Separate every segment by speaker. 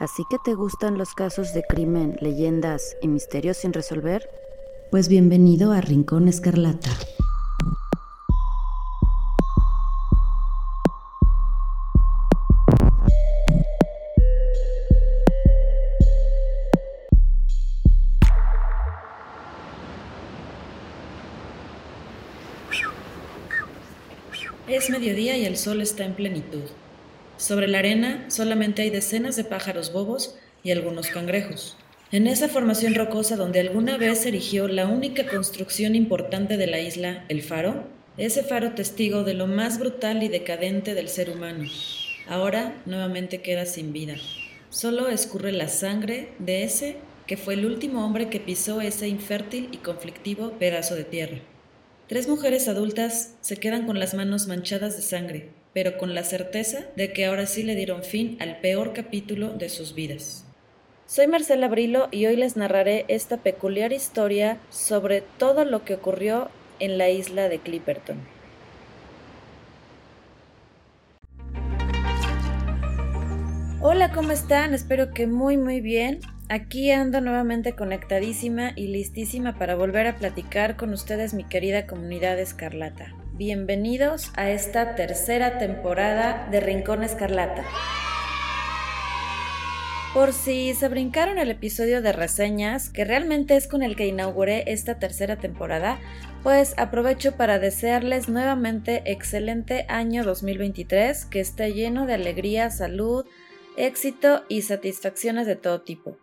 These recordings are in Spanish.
Speaker 1: ¿Así que te gustan los casos de crimen, leyendas y misterios sin resolver? Pues bienvenido a Rincón Escarlata.
Speaker 2: Es mediodía y el sol está en plenitud. Sobre la arena solamente hay decenas de pájaros bobos y algunos cangrejos. En esa formación rocosa donde alguna vez se erigió la única construcción importante de la isla, el faro, ese faro testigo de lo más brutal y decadente del ser humano, ahora nuevamente queda sin vida. Solo escurre la sangre de ese que fue el último hombre que pisó ese infértil y conflictivo pedazo de tierra. Tres mujeres adultas se quedan con las manos manchadas de sangre, pero con la certeza de que ahora sí le dieron fin al peor capítulo de sus vidas. Soy Marcela Brilo y hoy les narraré esta peculiar historia sobre todo lo que ocurrió en la isla de Clipperton. Hola, ¿cómo están? Espero que muy muy bien. Aquí ando nuevamente conectadísima y listísima para volver a platicar con ustedes mi querida comunidad escarlata. Bienvenidos a esta tercera temporada de Rincón Escarlata. Por si se brincaron el episodio de reseñas, que realmente es con el que inauguré esta tercera temporada, pues aprovecho para desearles nuevamente excelente año 2023, que esté lleno de alegría, salud, éxito y satisfacciones de todo tipo.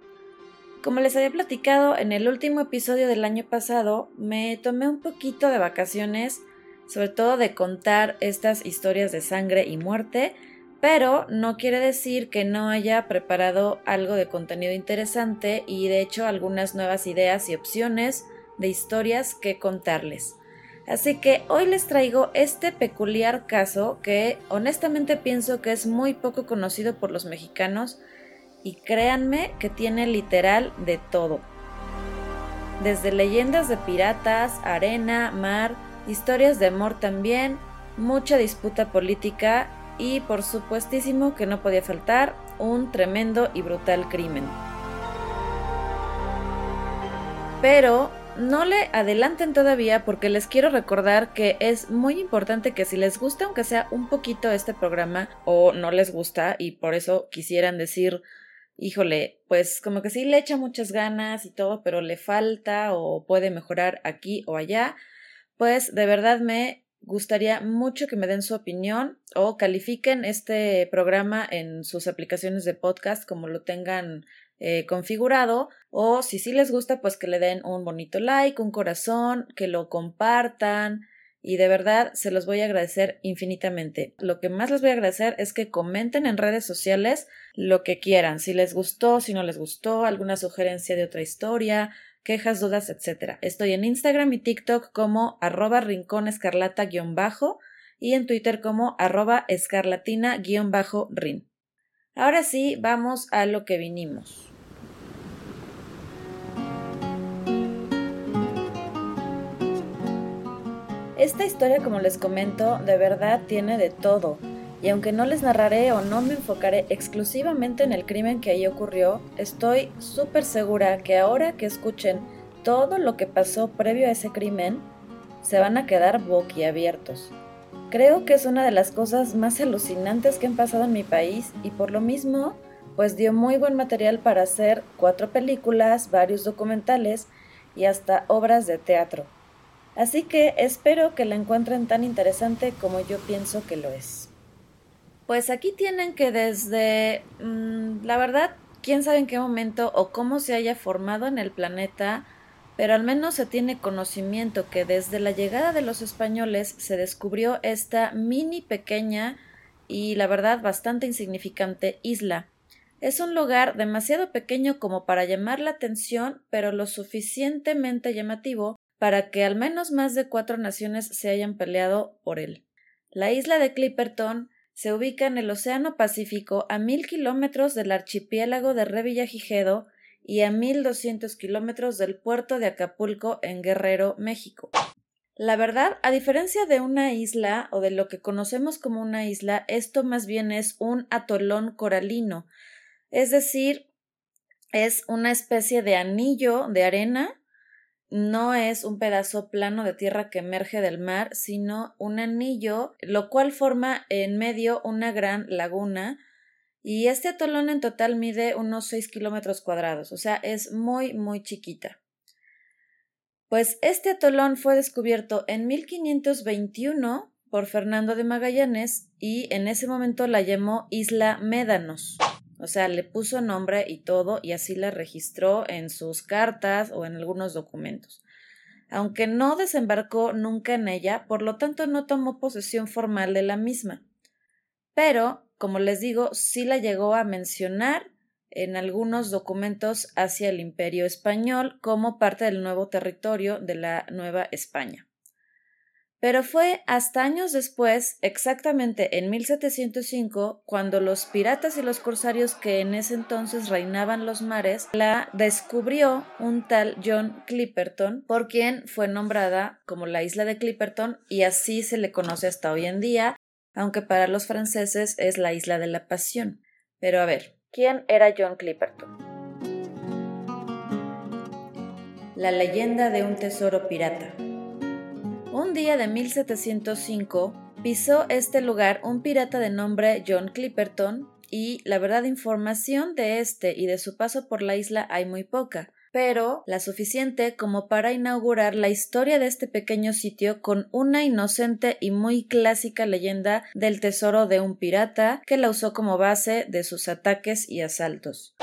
Speaker 2: Como les había platicado en el último episodio del año pasado, me tomé un poquito de vacaciones sobre todo de contar estas historias de sangre y muerte, pero no quiere decir que no haya preparado algo de contenido interesante y de hecho algunas nuevas ideas y opciones de historias que contarles. Así que hoy les traigo este peculiar caso que honestamente pienso que es muy poco conocido por los mexicanos y créanme que tiene literal de todo. Desde leyendas de piratas, arena, mar, historias de amor también, mucha disputa política y por supuestísimo que no podía faltar un tremendo y brutal crimen. Pero no le adelanten todavía porque les quiero recordar que es muy importante que si les gusta aunque sea un poquito este programa o no les gusta y por eso quisieran decir híjole, pues como que sí le echa muchas ganas y todo, pero le falta o puede mejorar aquí o allá, pues de verdad me gustaría mucho que me den su opinión o califiquen este programa en sus aplicaciones de podcast como lo tengan eh, configurado o si sí les gusta pues que le den un bonito like, un corazón, que lo compartan y de verdad se los voy a agradecer infinitamente. Lo que más les voy a agradecer es que comenten en redes sociales lo que quieran, si les gustó, si no les gustó, alguna sugerencia de otra historia, quejas, dudas, etc. Estoy en Instagram y TikTok como arroba rinconescarlata-bajo y en Twitter como arroba escarlatina-rin. Ahora sí, vamos a lo que vinimos. Esta historia, como les comento, de verdad tiene de todo y aunque no les narraré o no me enfocaré exclusivamente en el crimen que ahí ocurrió, estoy súper segura que ahora que escuchen todo lo que pasó previo a ese crimen, se van a quedar boquiabiertos. Creo que es una de las cosas más alucinantes que han pasado en mi país y por lo mismo, pues dio muy buen material para hacer cuatro películas, varios documentales y hasta obras de teatro. Así que espero que la encuentren tan interesante como yo pienso que lo es. Pues aquí tienen que desde, mm, la verdad, quién sabe en qué momento o cómo se haya formado en el planeta, pero al menos se tiene conocimiento que desde la llegada de los españoles se descubrió esta mini pequeña y la verdad bastante insignificante isla. Es un lugar demasiado pequeño como para llamar la atención, pero lo suficientemente llamativo para que al menos más de cuatro naciones se hayan peleado por él. La isla de Clipperton se ubica en el Océano Pacífico a mil kilómetros del archipiélago de Revillagigedo y a mil doscientos kilómetros del puerto de Acapulco en Guerrero, México. La verdad, a diferencia de una isla o de lo que conocemos como una isla, esto más bien es un atolón coralino. Es decir, es una especie de anillo de arena no es un pedazo plano de tierra que emerge del mar, sino un anillo, lo cual forma en medio una gran laguna. Y este atolón en total mide unos 6 kilómetros cuadrados, o sea, es muy, muy chiquita. Pues este atolón fue descubierto en 1521 por Fernando de Magallanes y en ese momento la llamó Isla Médanos. O sea, le puso nombre y todo y así la registró en sus cartas o en algunos documentos. Aunque no desembarcó nunca en ella, por lo tanto no tomó posesión formal de la misma. Pero, como les digo, sí la llegó a mencionar en algunos documentos hacia el imperio español como parte del nuevo territorio de la Nueva España. Pero fue hasta años después, exactamente en 1705, cuando los piratas y los corsarios que en ese entonces reinaban los mares la descubrió un tal John Clipperton, por quien fue nombrada como la isla de Clipperton y así se le conoce hasta hoy en día, aunque para los franceses es la isla de la pasión. Pero a ver, ¿quién era John Clipperton? La leyenda de un tesoro pirata. Un día de 1705 pisó este lugar un pirata de nombre John Clipperton y la verdad información de este y de su paso por la isla hay muy poca, pero la suficiente como para inaugurar la historia de este pequeño sitio con una inocente y muy clásica leyenda del tesoro de un pirata que la usó como base de sus ataques y asaltos.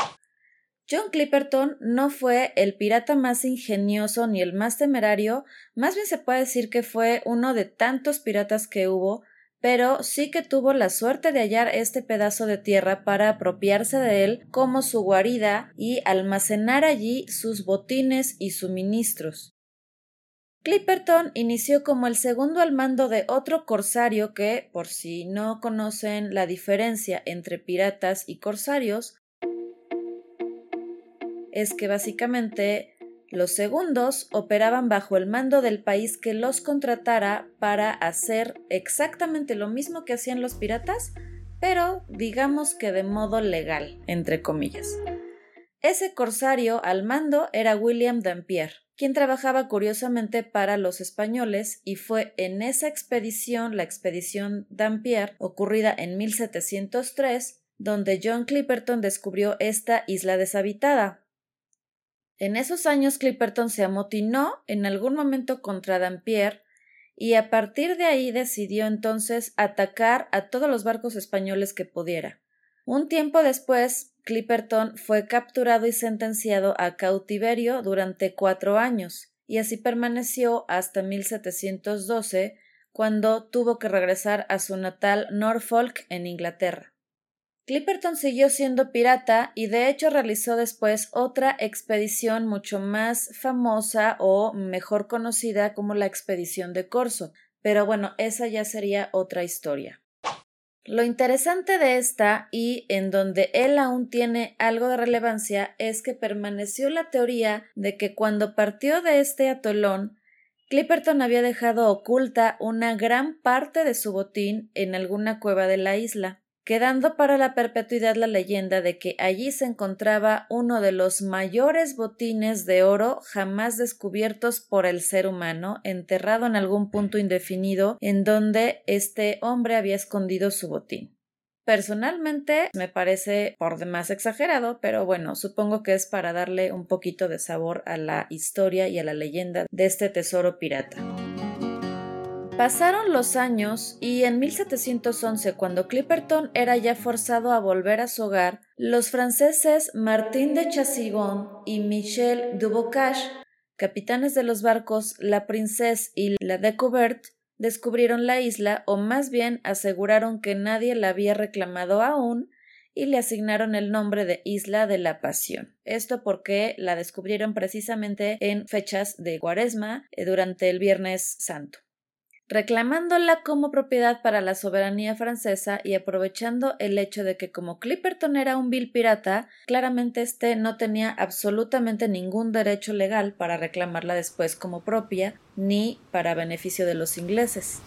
Speaker 2: John Clipperton no fue el pirata más ingenioso ni el más temerario, más bien se puede decir que fue uno de tantos piratas que hubo, pero sí que tuvo la suerte de hallar este pedazo de tierra para apropiarse de él como su guarida y almacenar allí sus botines y suministros. Clipperton inició como el segundo al mando de otro corsario que, por si no conocen la diferencia entre piratas y corsarios, es que básicamente los segundos operaban bajo el mando del país que los contratara para hacer exactamente lo mismo que hacían los piratas, pero digamos que de modo legal, entre comillas. Ese corsario al mando era William Dampier, quien trabajaba curiosamente para los españoles y fue en esa expedición, la expedición Dampier, ocurrida en 1703, donde John Clipperton descubrió esta isla deshabitada, en esos años Clipperton se amotinó en algún momento contra Dampier y a partir de ahí decidió entonces atacar a todos los barcos españoles que pudiera. Un tiempo después, Clipperton fue capturado y sentenciado a cautiverio durante cuatro años, y así permaneció hasta 1712, cuando tuvo que regresar a su natal Norfolk en Inglaterra. Clipperton siguió siendo pirata y de hecho realizó después otra expedición mucho más famosa o mejor conocida como la expedición de Corso, pero bueno, esa ya sería otra historia. Lo interesante de esta, y en donde él aún tiene algo de relevancia, es que permaneció la teoría de que cuando partió de este atolón, Clipperton había dejado oculta una gran parte de su botín en alguna cueva de la isla quedando para la perpetuidad la leyenda de que allí se encontraba uno de los mayores botines de oro jamás descubiertos por el ser humano, enterrado en algún punto indefinido en donde este hombre había escondido su botín. Personalmente me parece por demás exagerado, pero bueno, supongo que es para darle un poquito de sabor a la historia y a la leyenda de este tesoro pirata. Pasaron los años y en 1711, cuando Clipperton era ya forzado a volver a su hogar, los franceses Martin de Chassibon y Michel Dubocage, capitanes de los barcos La Princesse y La Découverte, descubrieron la isla o más bien aseguraron que nadie la había reclamado aún y le asignaron el nombre de Isla de la Pasión. Esto porque la descubrieron precisamente en fechas de Cuaresma eh, durante el Viernes Santo reclamándola como propiedad para la soberanía francesa y aprovechando el hecho de que como Clipperton era un vil pirata, claramente éste no tenía absolutamente ningún derecho legal para reclamarla después como propia, ni para beneficio de los ingleses.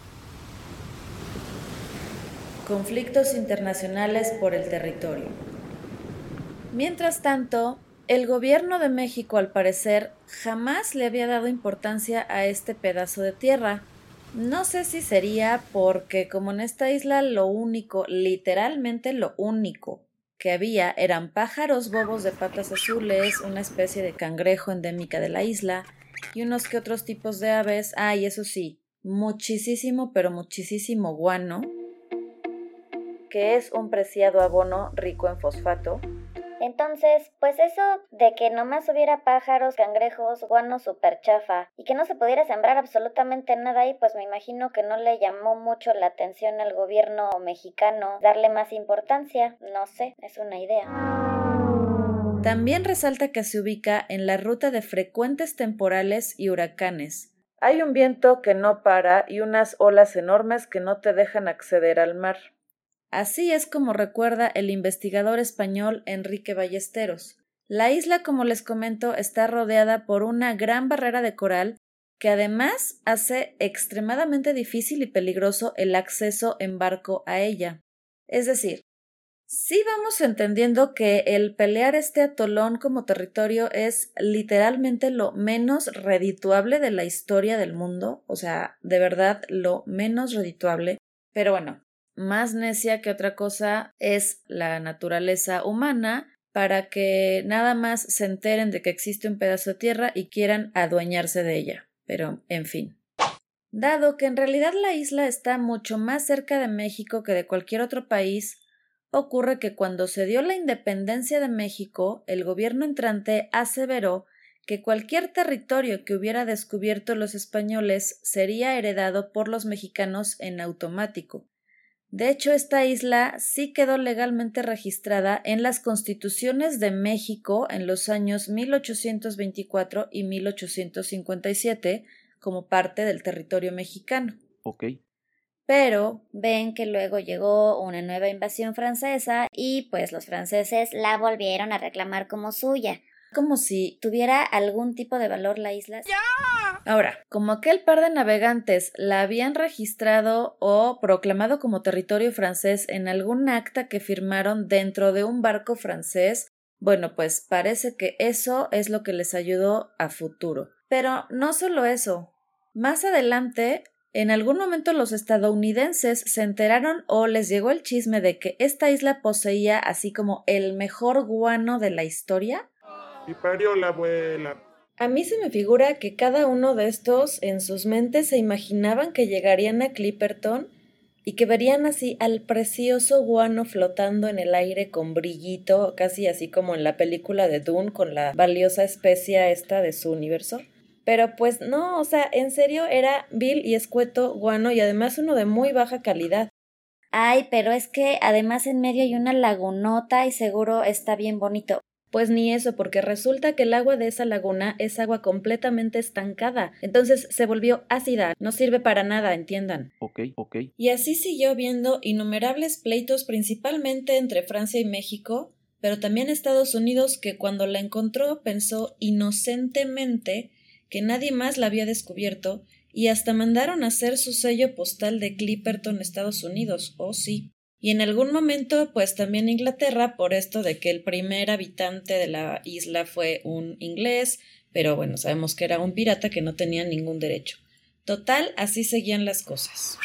Speaker 2: Conflictos internacionales por el territorio. Mientras tanto, el gobierno de México al parecer jamás le había dado importancia a este pedazo de tierra. No sé si sería porque como en esta isla lo único, literalmente lo único que había eran pájaros bobos de patas azules, una especie de cangrejo endémica de la isla y unos que otros tipos de aves. Ah, y eso sí, muchísimo, pero muchísimo guano, que es un preciado abono rico en fosfato.
Speaker 3: Entonces, pues eso de que nomás hubiera pájaros, cangrejos, guano super chafa y que no se pudiera sembrar absolutamente nada ahí, pues me imagino que no le llamó mucho la atención al gobierno mexicano darle más importancia. No sé, es una idea.
Speaker 2: También resalta que se ubica en la ruta de frecuentes temporales y huracanes. Hay un viento que no para y unas olas enormes que no te dejan acceder al mar. Así es como recuerda el investigador español Enrique Ballesteros. La isla, como les comento, está rodeada por una gran barrera de coral que además hace extremadamente difícil y peligroso el acceso en barco a ella. Es decir, sí vamos entendiendo que el pelear este atolón como territorio es literalmente lo menos redituable de la historia del mundo, o sea, de verdad lo menos redituable, pero bueno, más necia que otra cosa es la naturaleza humana para que nada más se enteren de que existe un pedazo de tierra y quieran adueñarse de ella. Pero, en fin. Dado que en realidad la isla está mucho más cerca de México que de cualquier otro país, ocurre que cuando se dio la independencia de México, el gobierno entrante aseveró que cualquier territorio que hubiera descubierto los españoles sería heredado por los mexicanos en automático, de hecho, esta isla sí quedó legalmente registrada en las constituciones de México en los años 1824 y 1857 como parte del territorio mexicano.
Speaker 4: Ok.
Speaker 3: Pero ven que luego llegó una nueva invasión francesa y pues los franceses la volvieron a reclamar como suya
Speaker 2: como si tuviera algún tipo de valor la isla. Ahora, como aquel par de navegantes la habían registrado o proclamado como territorio francés en algún acta que firmaron dentro de un barco francés, bueno, pues parece que eso es lo que les ayudó a futuro. Pero no solo eso. Más adelante, en algún momento los estadounidenses se enteraron o les llegó el chisme de que esta isla poseía así como el mejor guano de la historia
Speaker 4: y parió la abuela.
Speaker 2: A mí se me figura que cada uno de estos en sus mentes se imaginaban que llegarían a Clipperton y que verían así al precioso guano flotando en el aire con brillito, casi así como en la película de Dune con la valiosa especia esta de su universo. Pero pues no, o sea, en serio era vil y escueto guano y además uno de muy baja calidad.
Speaker 3: Ay, pero es que además en medio hay una lagunota y seguro está bien bonito.
Speaker 2: Pues ni eso, porque resulta que el agua de esa laguna es agua completamente estancada. Entonces se volvió ácida, no sirve para nada, entiendan.
Speaker 4: Ok, ok.
Speaker 2: Y así siguió viendo innumerables pleitos principalmente entre Francia y México, pero también Estados Unidos que cuando la encontró pensó inocentemente que nadie más la había descubierto y hasta mandaron a hacer su sello postal de Clipperton, Estados Unidos. Oh, sí. Y en algún momento, pues también Inglaterra, por esto de que el primer habitante de la isla fue un inglés, pero bueno, sabemos que era un pirata que no tenía ningún derecho. Total, así seguían las cosas.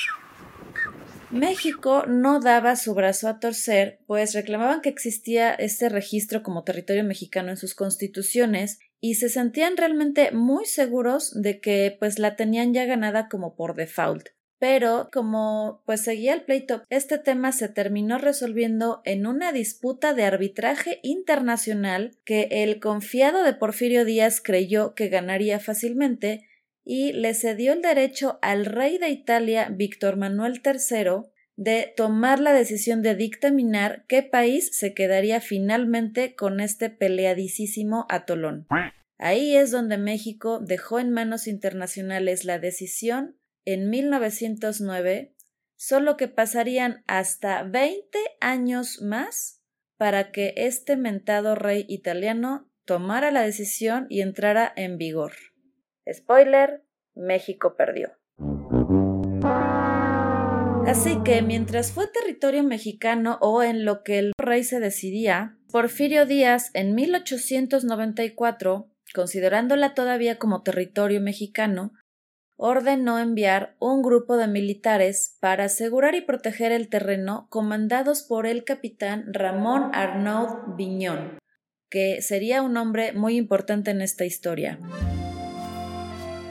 Speaker 2: México no daba su brazo a torcer, pues reclamaban que existía este registro como territorio mexicano en sus constituciones y se sentían realmente muy seguros de que pues la tenían ya ganada como por default pero como pues seguía el pleito, este tema se terminó resolviendo en una disputa de arbitraje internacional que el confiado de Porfirio Díaz creyó que ganaría fácilmente y le cedió el derecho al rey de Italia Víctor Manuel III de tomar la decisión de dictaminar qué país se quedaría finalmente con este peleadísimo atolón. Ahí es donde México dejó en manos internacionales la decisión en 1909, solo que pasarían hasta 20 años más para que este mentado rey italiano tomara la decisión y entrara en vigor. Spoiler, México perdió. Así que mientras fue territorio mexicano o en lo que el rey se decidía, Porfirio Díaz en 1894, considerándola todavía como territorio mexicano, ordenó enviar un grupo de militares para asegurar y proteger el terreno comandados por el capitán Ramón Arnaud Viñón, que sería un hombre muy importante en esta historia.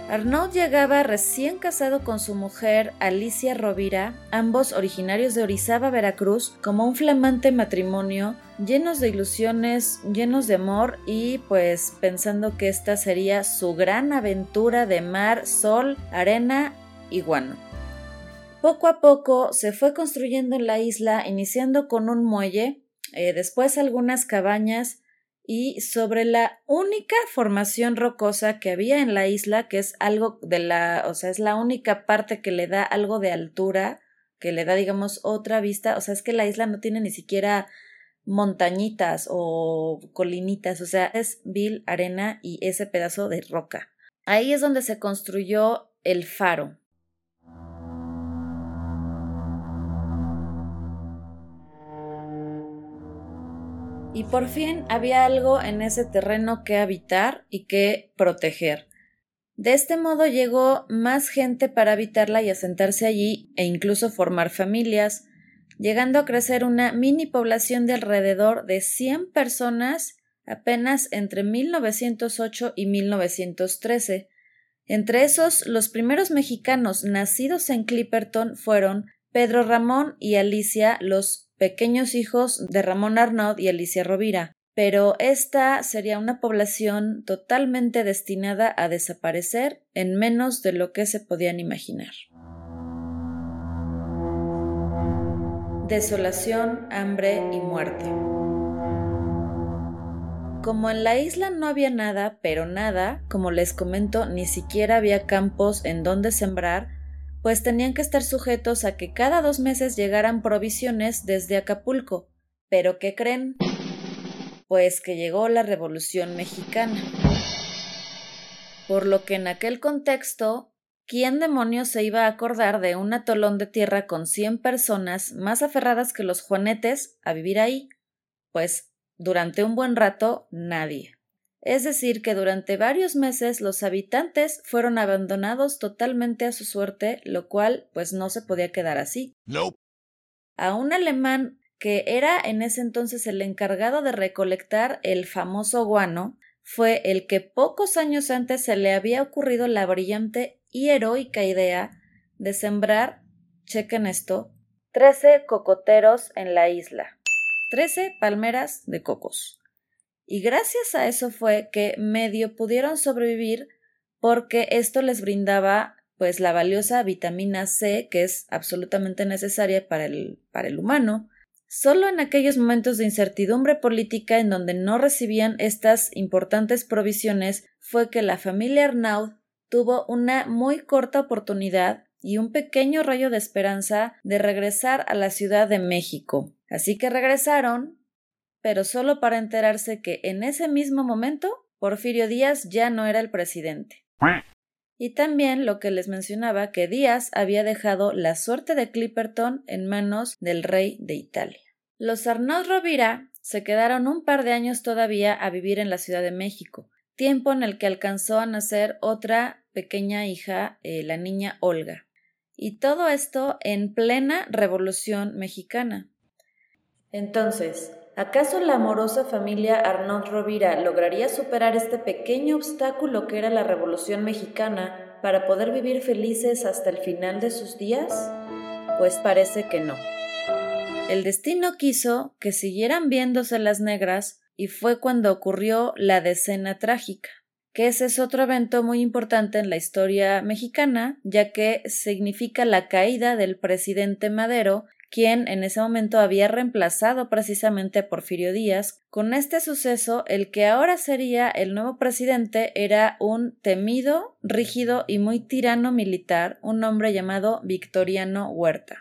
Speaker 2: Arnaud llegaba recién casado con su mujer Alicia Rovira, ambos originarios de Orizaba, Veracruz, como un flamante matrimonio, llenos de ilusiones, llenos de amor y pues pensando que esta sería su gran aventura de mar, sol, arena y guano. Poco a poco se fue construyendo en la isla, iniciando con un muelle, eh, después algunas cabañas, y sobre la única formación rocosa que había en la isla, que es algo de la, o sea, es la única parte que le da algo de altura, que le da, digamos, otra vista, o sea, es que la isla no tiene ni siquiera montañitas o colinitas, o sea, es vil arena y ese pedazo de roca. Ahí es donde se construyó el faro, y por fin había algo en ese terreno que habitar y que proteger. De este modo llegó más gente para habitarla y asentarse allí e incluso formar familias, llegando a crecer una mini población de alrededor de 100 personas apenas entre 1908 y 1913. Entre esos, los primeros mexicanos nacidos en Clipperton fueron Pedro Ramón y Alicia, los pequeños hijos de Ramón Arnaud y Alicia Rovira, pero esta sería una población totalmente destinada a desaparecer en menos de lo que se podían imaginar. Desolación, hambre y muerte. Como en la isla no había nada, pero nada, como les comento, ni siquiera había campos en donde sembrar, pues tenían que estar sujetos a que cada dos meses llegaran provisiones desde Acapulco. ¿Pero qué creen? Pues que llegó la Revolución Mexicana. Por lo que en aquel contexto, ¿quién demonios se iba a acordar de un atolón de tierra con cien personas más aferradas que los juanetes a vivir ahí? Pues durante un buen rato nadie. Es decir, que durante varios meses los habitantes fueron abandonados totalmente a su suerte, lo cual pues no se podía quedar así. A un alemán que era en ese entonces el encargado de recolectar el famoso guano, fue el que pocos años antes se le había ocurrido la brillante y heroica idea de sembrar, chequen esto, trece cocoteros en la isla, trece palmeras de cocos. Y gracias a eso fue que medio pudieron sobrevivir porque esto les brindaba pues la valiosa vitamina C que es absolutamente necesaria para el, para el humano. Solo en aquellos momentos de incertidumbre política en donde no recibían estas importantes provisiones fue que la familia Arnaud tuvo una muy corta oportunidad y un pequeño rayo de esperanza de regresar a la Ciudad de México. Así que regresaron, pero solo para enterarse que en ese mismo momento Porfirio Díaz ya no era el presidente. Y también lo que les mencionaba que Díaz había dejado la suerte de Clipperton en manos del rey de Italia. Los Arnaud Rovira se quedaron un par de años todavía a vivir en la Ciudad de México, tiempo en el que alcanzó a nacer otra pequeña hija, eh, la niña Olga. Y todo esto en plena Revolución Mexicana. Entonces, ¿Acaso la amorosa familia Arnaud Rovira lograría superar este pequeño obstáculo que era la Revolución Mexicana para poder vivir felices hasta el final de sus días? Pues parece que no. El destino quiso que siguieran viéndose las negras y fue cuando ocurrió la decena trágica, que ese es otro evento muy importante en la historia mexicana, ya que significa la caída del presidente Madero quien en ese momento había reemplazado precisamente a Porfirio Díaz. Con este suceso, el que ahora sería el nuevo presidente era un temido, rígido y muy tirano militar, un hombre llamado Victoriano Huerta.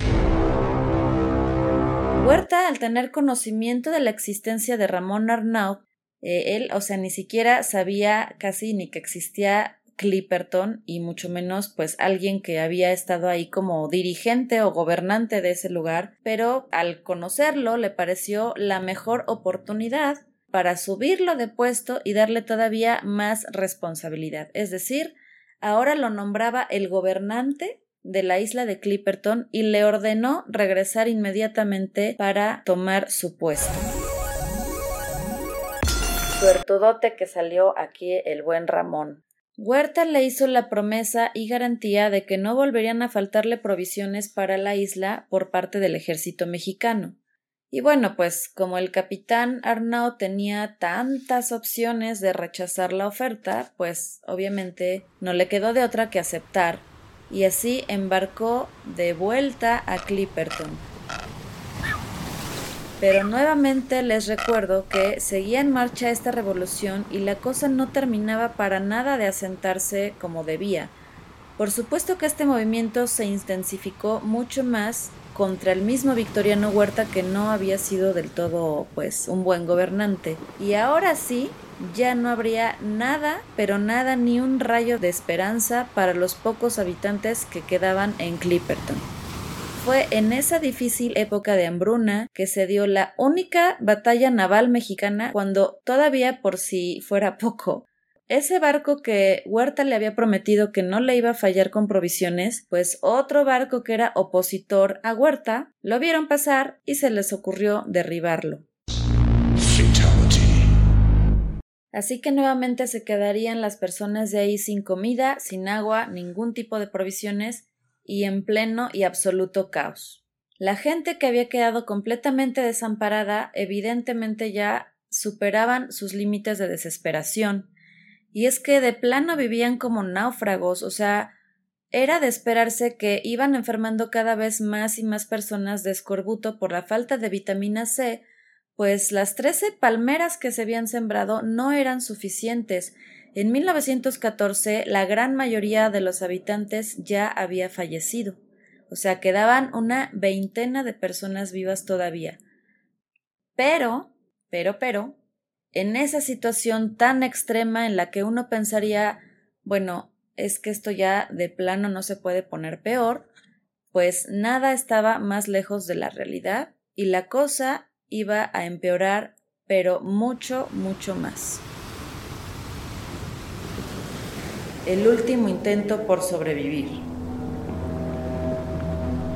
Speaker 2: Huerta, al tener conocimiento de la existencia de Ramón Arnaud, eh, él, o sea, ni siquiera sabía casi ni que existía Clipperton y mucho menos pues alguien que había estado ahí como dirigente o gobernante de ese lugar, pero al conocerlo le pareció la mejor oportunidad para subirlo de puesto y darle todavía más responsabilidad. Es decir, ahora lo nombraba el gobernante de la isla de Clipperton y le ordenó regresar inmediatamente para tomar su puesto. Suertudote que salió aquí el buen Ramón. Huerta le hizo la promesa y garantía de que no volverían a faltarle provisiones para la isla por parte del ejército mexicano. Y bueno, pues como el capitán Arnaud tenía tantas opciones de rechazar la oferta, pues obviamente no le quedó de otra que aceptar, y así embarcó de vuelta a Clipperton. Pero nuevamente les recuerdo que seguía en marcha esta revolución y la cosa no terminaba para nada de asentarse como debía. Por supuesto que este movimiento se intensificó mucho más contra el mismo Victoriano Huerta que no había sido del todo pues un buen gobernante. Y ahora sí, ya no habría nada, pero nada ni un rayo de esperanza para los pocos habitantes que quedaban en Clipperton. Fue en esa difícil época de hambruna que se dio la única batalla naval mexicana cuando todavía por si fuera poco ese barco que Huerta le había prometido que no le iba a fallar con provisiones, pues otro barco que era opositor a Huerta lo vieron pasar y se les ocurrió derribarlo. Así que nuevamente se quedarían las personas de ahí sin comida, sin agua, ningún tipo de provisiones y en pleno y absoluto caos. La gente que había quedado completamente desamparada evidentemente ya superaban sus límites de desesperación y es que de plano vivían como náufragos, o sea, era de esperarse que iban enfermando cada vez más y más personas de escorbuto por la falta de vitamina C, pues las trece palmeras que se habían sembrado no eran suficientes. En 1914 la gran mayoría de los habitantes ya había fallecido, o sea, quedaban una veintena de personas vivas todavía. Pero, pero, pero, en esa situación tan extrema en la que uno pensaría, bueno, es que esto ya de plano no se puede poner peor, pues nada estaba más lejos de la realidad y la cosa iba a empeorar, pero mucho, mucho más. El último intento por sobrevivir.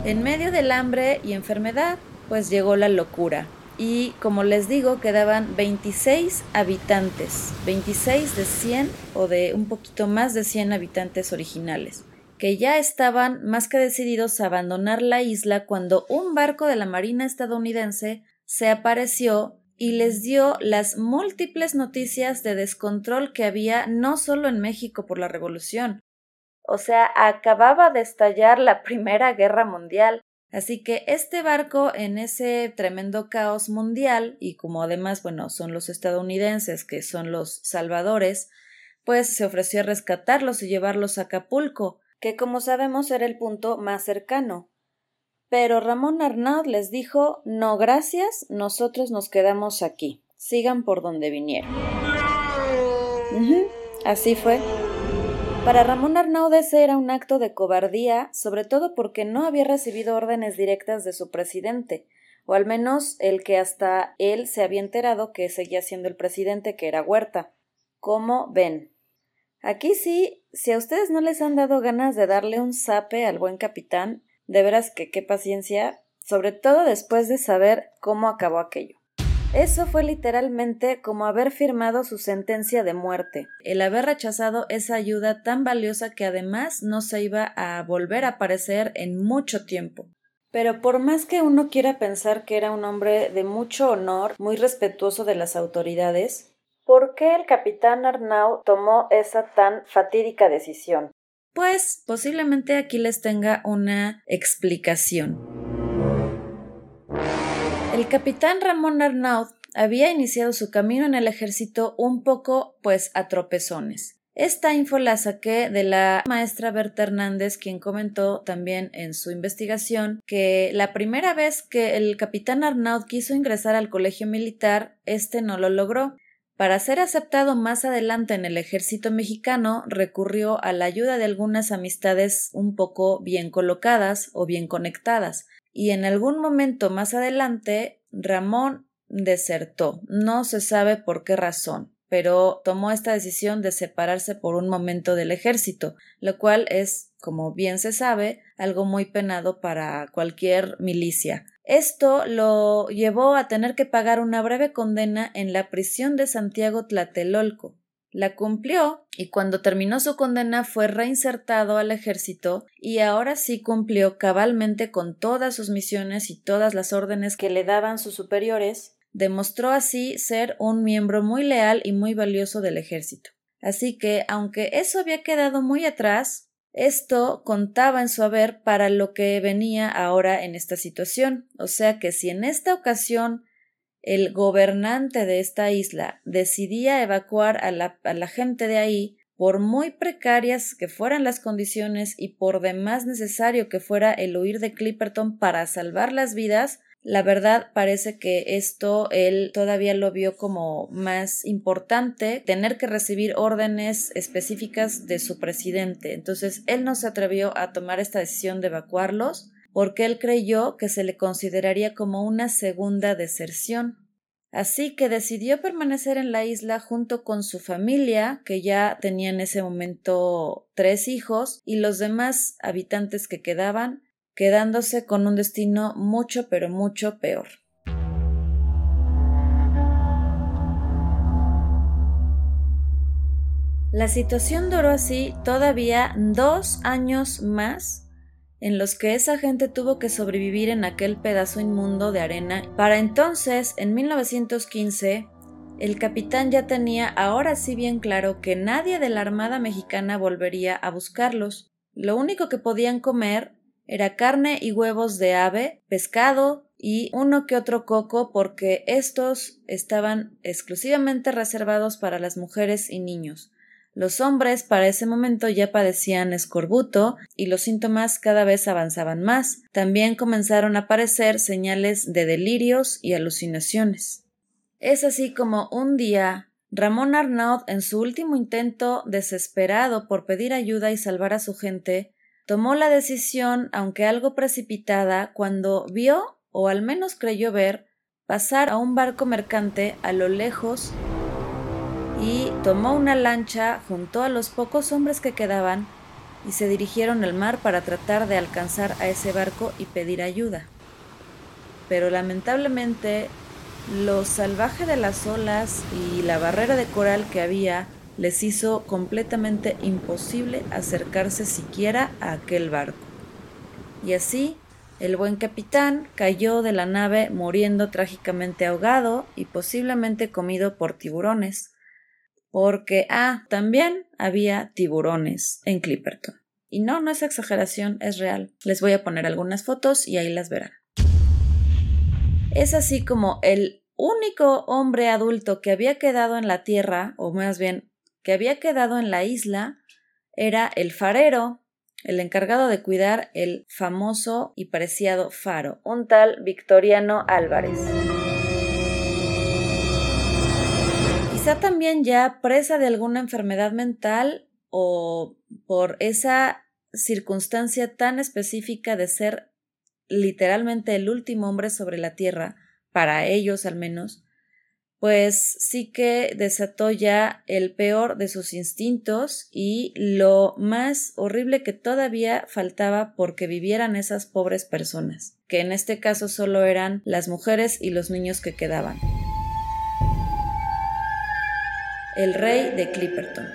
Speaker 2: En medio del hambre y enfermedad, pues llegó la locura y como les digo quedaban 26 habitantes, 26 de 100 o de un poquito más de 100 habitantes originales, que ya estaban más que decididos a abandonar la isla cuando un barco de la Marina estadounidense se apareció y les dio las múltiples noticias de descontrol que había no solo en México por la Revolución. O sea, acababa de estallar la Primera Guerra Mundial Así que este barco en ese tremendo caos mundial, y como además, bueno, son los estadounidenses que son los salvadores, pues se ofreció a rescatarlos y llevarlos a Acapulco, que como sabemos era el punto más cercano. Pero Ramón Arnaud les dijo No gracias, nosotros nos quedamos aquí. Sigan por donde vinieron. Así fue. Para Ramón Arnaud ese era un acto de cobardía, sobre todo porque no había recibido órdenes directas de su presidente, o al menos el que hasta él se había enterado que seguía siendo el presidente, que era Huerta. ¿Cómo ven? Aquí sí, si a ustedes no les han dado ganas de darle un zape al buen capitán, de veras que qué paciencia, sobre todo después de saber cómo acabó aquello. Eso fue literalmente como haber firmado su sentencia de muerte, el haber rechazado esa ayuda tan valiosa que además no se iba a volver a aparecer en mucho tiempo. Pero por más que uno quiera pensar que era un hombre de mucho honor, muy respetuoso de las autoridades, ¿por qué el capitán Arnaud tomó esa tan fatídica decisión? Pues posiblemente aquí les tenga una explicación. El capitán Ramón Arnaud había iniciado su camino en el ejército un poco, pues, a tropezones. Esta info la saqué de la maestra Berta Hernández, quien comentó también en su investigación que la primera vez que el capitán Arnaud quiso ingresar al colegio militar, este no lo logró. Para ser aceptado más adelante en el ejército mexicano, recurrió a la ayuda de algunas amistades un poco bien colocadas o bien conectadas, y en algún momento más adelante Ramón desertó. No se sabe por qué razón, pero tomó esta decisión de separarse por un momento del ejército, lo cual es, como bien se sabe, algo muy penado para cualquier milicia. Esto lo llevó a tener que pagar una breve condena en la prisión de Santiago Tlatelolco. La cumplió y cuando terminó su condena fue reinsertado al ejército y ahora sí cumplió cabalmente con todas sus misiones y todas las órdenes que le daban sus superiores, demostró así ser un miembro muy leal y muy valioso del ejército. Así que, aunque eso había quedado muy atrás, esto contaba en su haber para lo que venía ahora en esta situación. O sea que si en esta ocasión el gobernante de esta isla decidía evacuar a la, a la gente de ahí, por muy precarias que fueran las condiciones y por demás necesario que fuera el huir de Clipperton para salvar las vidas, la verdad parece que esto él todavía lo vio como más importante, tener que recibir órdenes específicas de su presidente. Entonces él no se atrevió a tomar esta decisión de evacuarlos porque él creyó que se le consideraría como una segunda deserción. Así que decidió permanecer en la isla junto con su familia, que ya tenía en ese momento tres hijos, y los demás habitantes que quedaban, quedándose con un destino mucho pero mucho peor. La situación duró así todavía dos años más en los que esa gente tuvo que sobrevivir en aquel pedazo inmundo de arena. Para entonces, en 1915, el capitán ya tenía ahora sí bien claro que nadie de la Armada mexicana volvería a buscarlos. Lo único que podían comer era carne y huevos de ave, pescado y uno que otro coco porque estos estaban exclusivamente reservados para las mujeres y niños. Los hombres para ese momento ya padecían escorbuto y los síntomas cada vez avanzaban más. También comenzaron a aparecer señales de delirios y alucinaciones. Es así como un día Ramón Arnaud, en su último intento desesperado por pedir ayuda y salvar a su gente, tomó la decisión, aunque algo precipitada, cuando vio, o al menos creyó ver, pasar a un barco mercante a lo lejos y tomó una lancha junto a los pocos hombres que quedaban y se dirigieron al mar para tratar de alcanzar a ese barco y pedir ayuda. Pero lamentablemente lo salvaje de las olas y la barrera de coral que había les hizo completamente imposible acercarse siquiera a aquel barco. Y así, el buen capitán cayó de la nave muriendo trágicamente ahogado y posiblemente comido por tiburones, porque, ah, también había tiburones en Clipperton. Y no, no es exageración, es real. Les voy a poner algunas fotos y ahí las verán. Es así como el único hombre adulto que había quedado en la Tierra, o más bien que había quedado en la isla era el farero, el encargado de cuidar el famoso y preciado faro, un tal Victoriano Álvarez. Quizá también ya presa de alguna enfermedad mental o por esa circunstancia tan específica de ser literalmente el último hombre sobre la tierra, para ellos al menos, pues sí que desató ya el peor de sus instintos y lo más horrible que todavía faltaba porque vivieran esas pobres personas, que en este caso solo eran las mujeres y los niños que quedaban. El rey de Clipperton.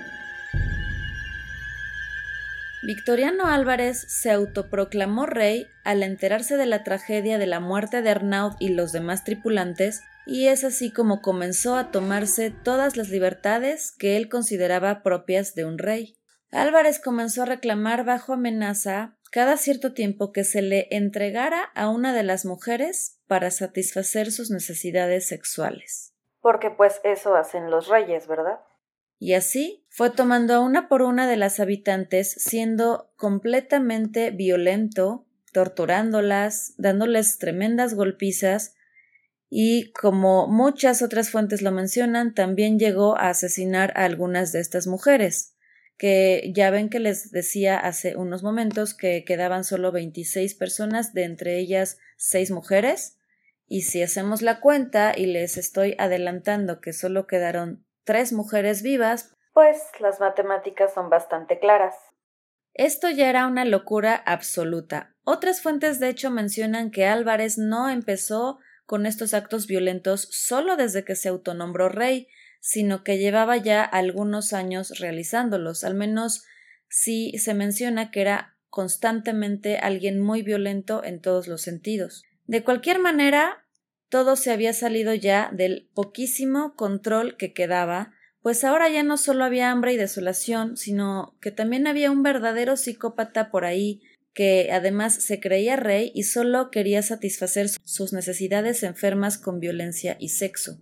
Speaker 2: Victoriano Álvarez se autoproclamó rey al enterarse de la tragedia de la muerte de Arnaud y los demás tripulantes y es así como comenzó a tomarse todas las libertades que él consideraba propias de un rey. Álvarez comenzó a reclamar bajo amenaza cada cierto tiempo que se le entregara a una de las mujeres para satisfacer sus necesidades sexuales. Porque pues eso hacen los reyes, ¿verdad? Y así fue tomando a una por una de las habitantes, siendo completamente violento, torturándolas, dándoles tremendas golpizas, y como muchas otras fuentes lo mencionan, también llegó a asesinar a algunas de estas mujeres, que ya ven que les decía hace unos momentos que quedaban solo 26 personas, de entre ellas 6 mujeres, y si hacemos la cuenta y les estoy adelantando que solo quedaron 3 mujeres vivas, pues las matemáticas son bastante claras. Esto ya era una locura absoluta. Otras fuentes de hecho mencionan que Álvarez no empezó con estos actos violentos solo desde que se autonombró rey, sino que llevaba ya algunos años realizándolos, al menos si se menciona que era constantemente alguien muy violento en todos los sentidos. De cualquier manera, todo se había salido ya del poquísimo control que quedaba, pues ahora ya no solo había hambre y desolación, sino que también había un verdadero psicópata por ahí que además se creía rey y solo quería satisfacer sus necesidades enfermas con violencia y sexo.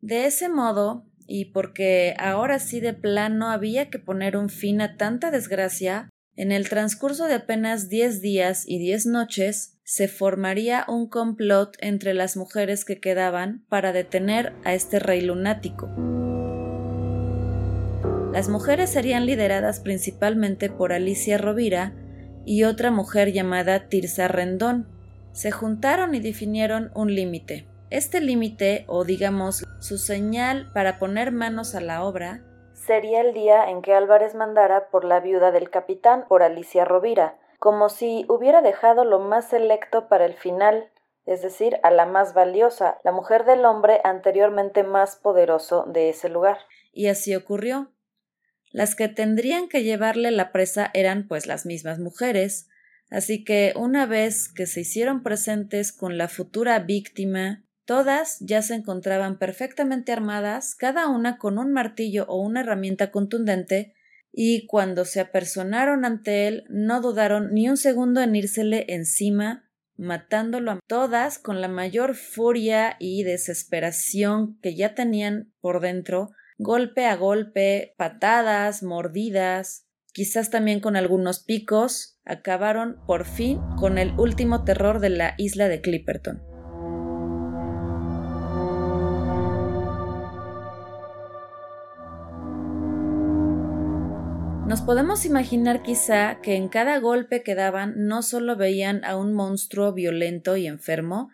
Speaker 2: De ese modo, y porque ahora sí de plano había que poner un fin a tanta desgracia, en el transcurso de apenas diez días y diez noches se formaría un complot entre las mujeres que quedaban para detener a este rey lunático. Las mujeres serían lideradas principalmente por Alicia Rovira, y otra mujer llamada Tirsa Rendón. Se juntaron y definieron un límite. Este límite, o digamos su señal para poner manos a la obra, sería el día en que Álvarez mandara por la viuda del capitán, por Alicia Rovira, como si hubiera dejado lo más selecto para el final, es decir, a la más valiosa, la mujer del hombre anteriormente más poderoso de ese lugar. Y así ocurrió. Las que tendrían que llevarle la presa eran pues las mismas mujeres, así que una vez que se hicieron presentes con la futura víctima, todas ya se encontraban perfectamente armadas, cada una con un martillo o una herramienta contundente, y cuando se apersonaron ante él no dudaron ni un segundo en írsele encima, matándolo a todas con la mayor furia y desesperación que ya tenían por dentro, golpe a golpe, patadas, mordidas, quizás también con algunos picos, acabaron por fin con el último terror de la isla de Clipperton. Nos podemos imaginar quizá que en cada golpe que daban no solo veían a un monstruo violento y enfermo,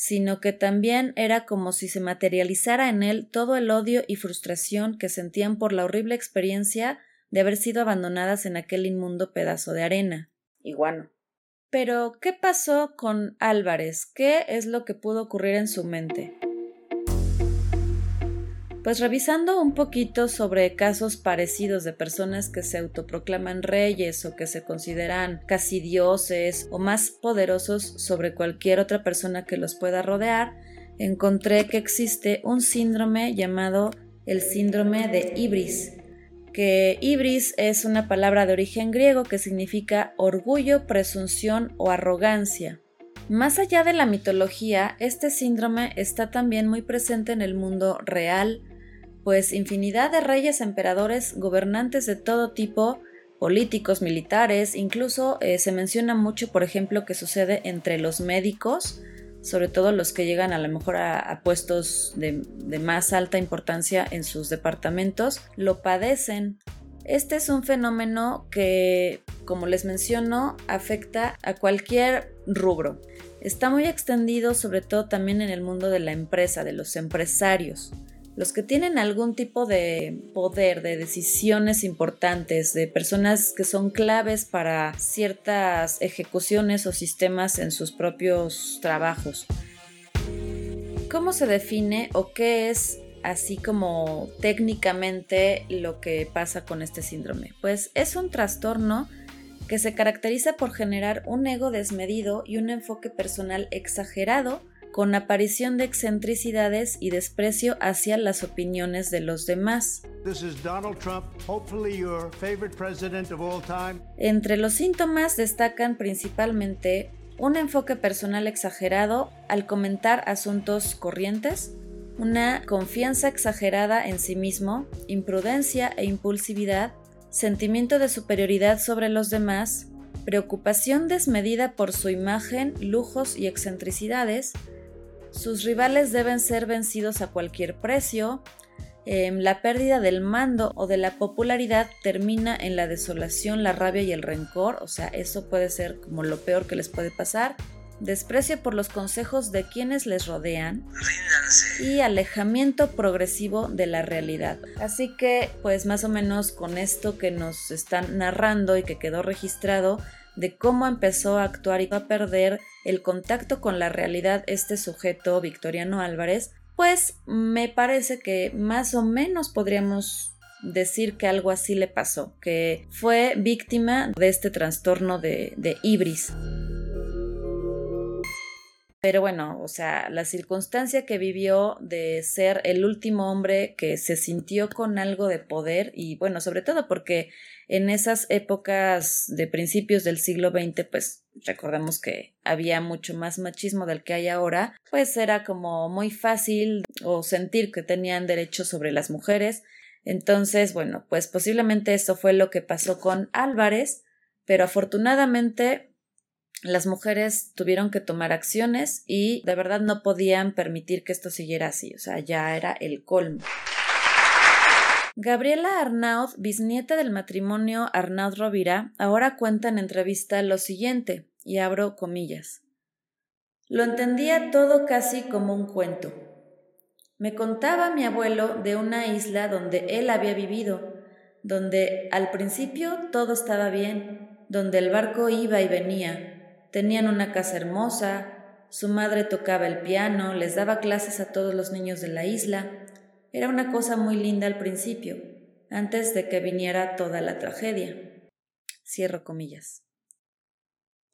Speaker 2: sino que también era como si se materializara en él todo el odio y frustración que sentían por la horrible experiencia de haber sido abandonadas en aquel inmundo pedazo de arena. Iguano. Pero, ¿qué pasó con Álvarez? ¿Qué es lo que pudo ocurrir en su mente? Pues revisando un poquito sobre casos parecidos de personas que se autoproclaman reyes o que se consideran casi dioses o más poderosos sobre cualquier otra persona que los pueda rodear, encontré que existe un síndrome llamado el síndrome de Ibris, que Ibris es una palabra de origen griego que significa orgullo, presunción o arrogancia. Más allá de la mitología, este síndrome está también muy presente en el mundo real, pues infinidad de reyes, emperadores, gobernantes de todo tipo, políticos, militares, incluso eh, se menciona mucho, por ejemplo, que sucede entre los médicos, sobre todo los que llegan a lo mejor a, puestos de, de más alta importancia en sus departamentos, lo padecen. Este es un fenómeno que, como les menciono, afecta a cualquier rubro. Está muy extendido sobre todo también en el mundo de la empresa, de los empresarios los que tienen algún tipo de poder, de decisiones importantes, de personas que son claves para ciertas ejecuciones o sistemas en sus propios trabajos. ¿Cómo se define o qué es así como técnicamente lo que pasa con este síndrome? Pues es un trastorno que se caracteriza por generar un ego desmedido y un enfoque personal exagerado con aparición de excentricidades y desprecio hacia las opiniones de los demás. Entre los síntomas destacan principalmente un enfoque personal exagerado al comentar asuntos corrientes, una confianza exagerada en sí mismo, imprudencia e impulsividad, sentimiento de superioridad sobre los demás, preocupación desmedida por su imagen, lujos y excentricidades, sus rivales deben ser vencidos a cualquier precio, em, la pérdida del mando o de la popularidad termina en la desolación, la rabia y el rencor, o sea, eso puede ser como lo peor que les puede pasar, desprecio por los consejos de quienes les rodean y alejamiento progresivo de la realidad. Así que, pues más o menos con esto que nos están narrando y que quedó registrado, de cómo empezó a actuar y a perder el contacto con la realidad este sujeto, Victoriano Álvarez, pues me parece que más o menos podríamos decir que algo así le pasó, que fue víctima de este trastorno de, de ibris. Pero bueno, o sea, la circunstancia que vivió de ser el último hombre que se sintió con algo de poder y bueno, sobre todo porque en esas épocas de principios del siglo XX, pues recordemos que había mucho más machismo del que hay ahora, pues era como muy fácil o sentir que tenían derechos sobre las mujeres. Entonces, bueno, pues posiblemente eso fue lo que pasó con Álvarez, pero afortunadamente las mujeres tuvieron que tomar acciones y de verdad no podían permitir que esto siguiera así, o sea, ya era el colmo. Gabriela Arnaud, bisnieta del matrimonio Arnaud Rovira, ahora cuenta en entrevista lo siguiente, y abro comillas. Lo entendía todo casi como un cuento. Me contaba mi abuelo de una isla donde él había vivido, donde al principio todo estaba bien, donde el barco iba y venía, Tenían una casa hermosa, su madre tocaba el piano, les daba clases a todos los niños de la isla. Era una cosa muy linda al principio, antes de que viniera toda la tragedia. Cierro comillas.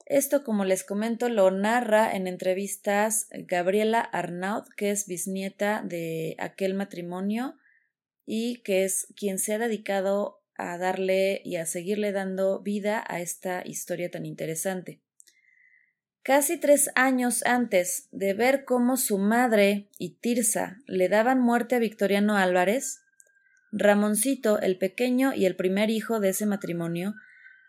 Speaker 2: Esto, como les comento, lo narra en entrevistas Gabriela Arnaud, que es bisnieta de aquel matrimonio y que es quien se ha dedicado a darle y a seguirle dando vida a esta historia tan interesante. Casi tres años antes de ver cómo su madre y Tirsa le daban muerte a Victoriano Álvarez, Ramoncito, el pequeño y el primer hijo de ese matrimonio,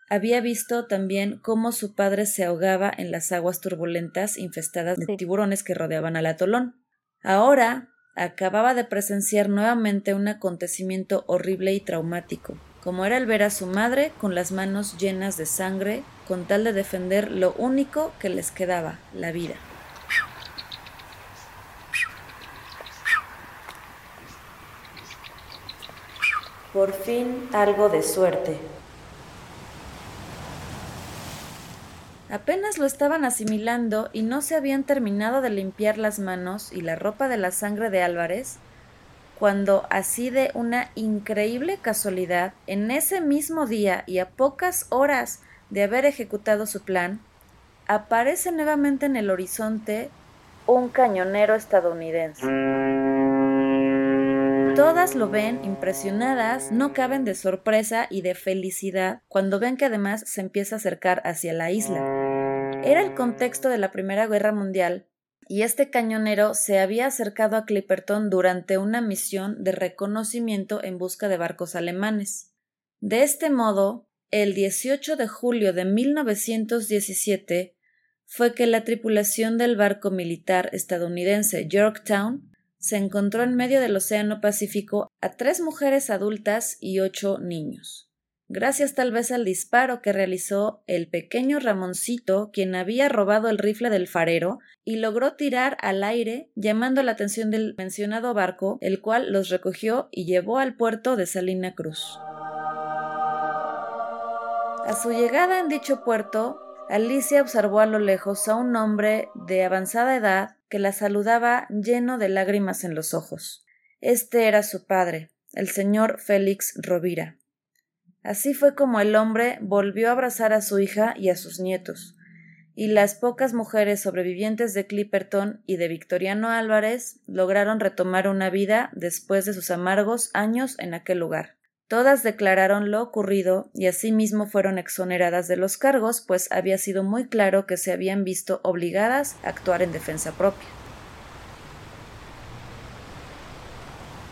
Speaker 2: había visto también cómo su padre se ahogaba en las aguas turbulentas infestadas de tiburones que rodeaban al atolón. Ahora acababa de presenciar nuevamente un acontecimiento horrible y traumático como era el ver a su madre con las manos llenas de sangre, con tal de defender lo único que les quedaba, la vida. Por fin algo de suerte. Apenas lo estaban asimilando y no se habían terminado de limpiar las manos y la ropa de la sangre de Álvarez, cuando así de una increíble casualidad, en ese mismo día y a pocas horas de haber ejecutado su plan, aparece nuevamente en el horizonte un cañonero estadounidense. Todas lo ven impresionadas, no caben de sorpresa y de felicidad cuando ven que además se empieza a acercar hacia la isla. Era el contexto de la Primera Guerra Mundial y este cañonero se había acercado a Clipperton durante una misión de reconocimiento en busca de barcos alemanes. De este modo, el 18 de julio de 1917 fue que la tripulación del barco militar estadounidense Yorktown se encontró en medio del Océano Pacífico a tres mujeres adultas y ocho niños gracias tal vez al disparo que realizó el pequeño Ramoncito, quien había robado el rifle del farero, y logró tirar al aire, llamando la atención del mencionado barco, el cual los recogió y llevó al puerto de Salina Cruz. A su llegada en dicho puerto, Alicia observó a lo lejos a un hombre de avanzada edad que la saludaba lleno de lágrimas en los ojos. Este era su padre, el señor Félix Rovira. Así fue como el hombre volvió a abrazar a su hija y a sus nietos, y las pocas mujeres sobrevivientes de Clipperton y de Victoriano Álvarez lograron retomar una vida después de sus amargos años en aquel lugar. Todas declararon lo ocurrido y asimismo fueron exoneradas de los cargos, pues había sido muy claro que se habían visto obligadas a actuar en defensa propia.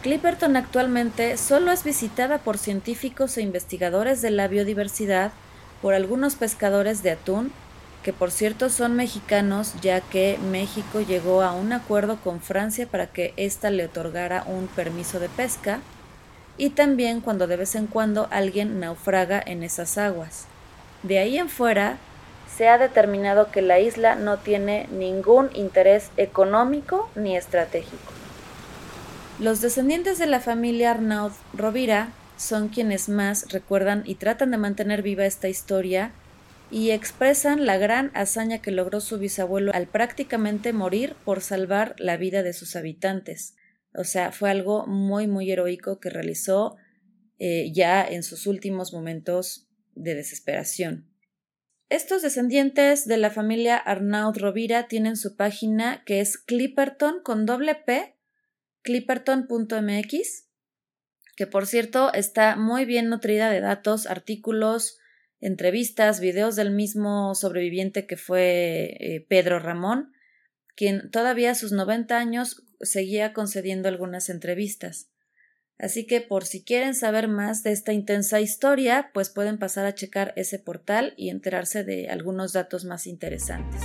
Speaker 2: Clipperton actualmente solo es visitada por científicos e investigadores de la biodiversidad, por algunos pescadores de atún, que por cierto son mexicanos ya que México llegó a un acuerdo con Francia para que ésta le otorgara un permiso de pesca y también cuando de vez en cuando alguien naufraga en esas aguas. De ahí en fuera, se ha determinado que la isla no tiene ningún interés económico ni estratégico. Los descendientes de la familia Arnaud Rovira son quienes más recuerdan y tratan de mantener viva esta historia y expresan la gran hazaña que logró su bisabuelo al prácticamente morir por salvar la vida de sus habitantes. O sea, fue algo muy, muy heroico que realizó eh, ya en sus últimos momentos de desesperación. Estos descendientes de la familia Arnaud Rovira tienen su página que es Clipperton con doble P, clipperton.mx, que por cierto está muy bien nutrida de datos, artículos, entrevistas, videos del mismo sobreviviente que fue eh, Pedro Ramón, quien todavía a sus 90 años seguía concediendo algunas entrevistas. Así que por si quieren saber más de esta intensa historia, pues pueden pasar a checar ese portal y enterarse de algunos datos más interesantes.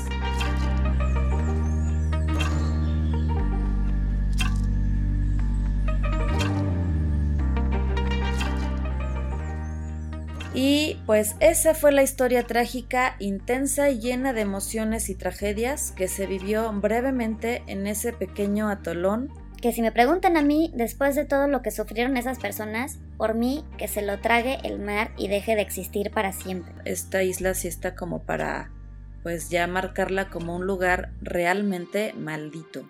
Speaker 2: Y pues esa fue la historia trágica, intensa y llena de emociones y tragedias que se vivió brevemente en ese pequeño atolón.
Speaker 3: Que si me preguntan a mí, después de todo lo que sufrieron esas personas, por mí que se lo trague el mar y deje de existir para siempre.
Speaker 2: Esta isla sí está como para pues ya marcarla como un lugar realmente maldito.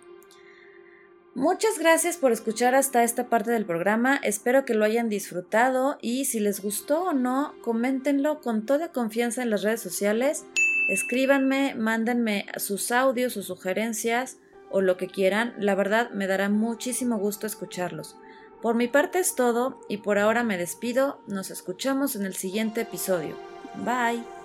Speaker 2: Muchas gracias por escuchar hasta esta parte del programa, espero que lo hayan disfrutado y si les gustó o no, coméntenlo con toda confianza en las redes sociales, escríbanme, mándenme sus audios, sus sugerencias o lo que quieran, la verdad me dará muchísimo gusto escucharlos. Por mi parte es todo y por ahora me despido, nos escuchamos en el siguiente episodio. Bye.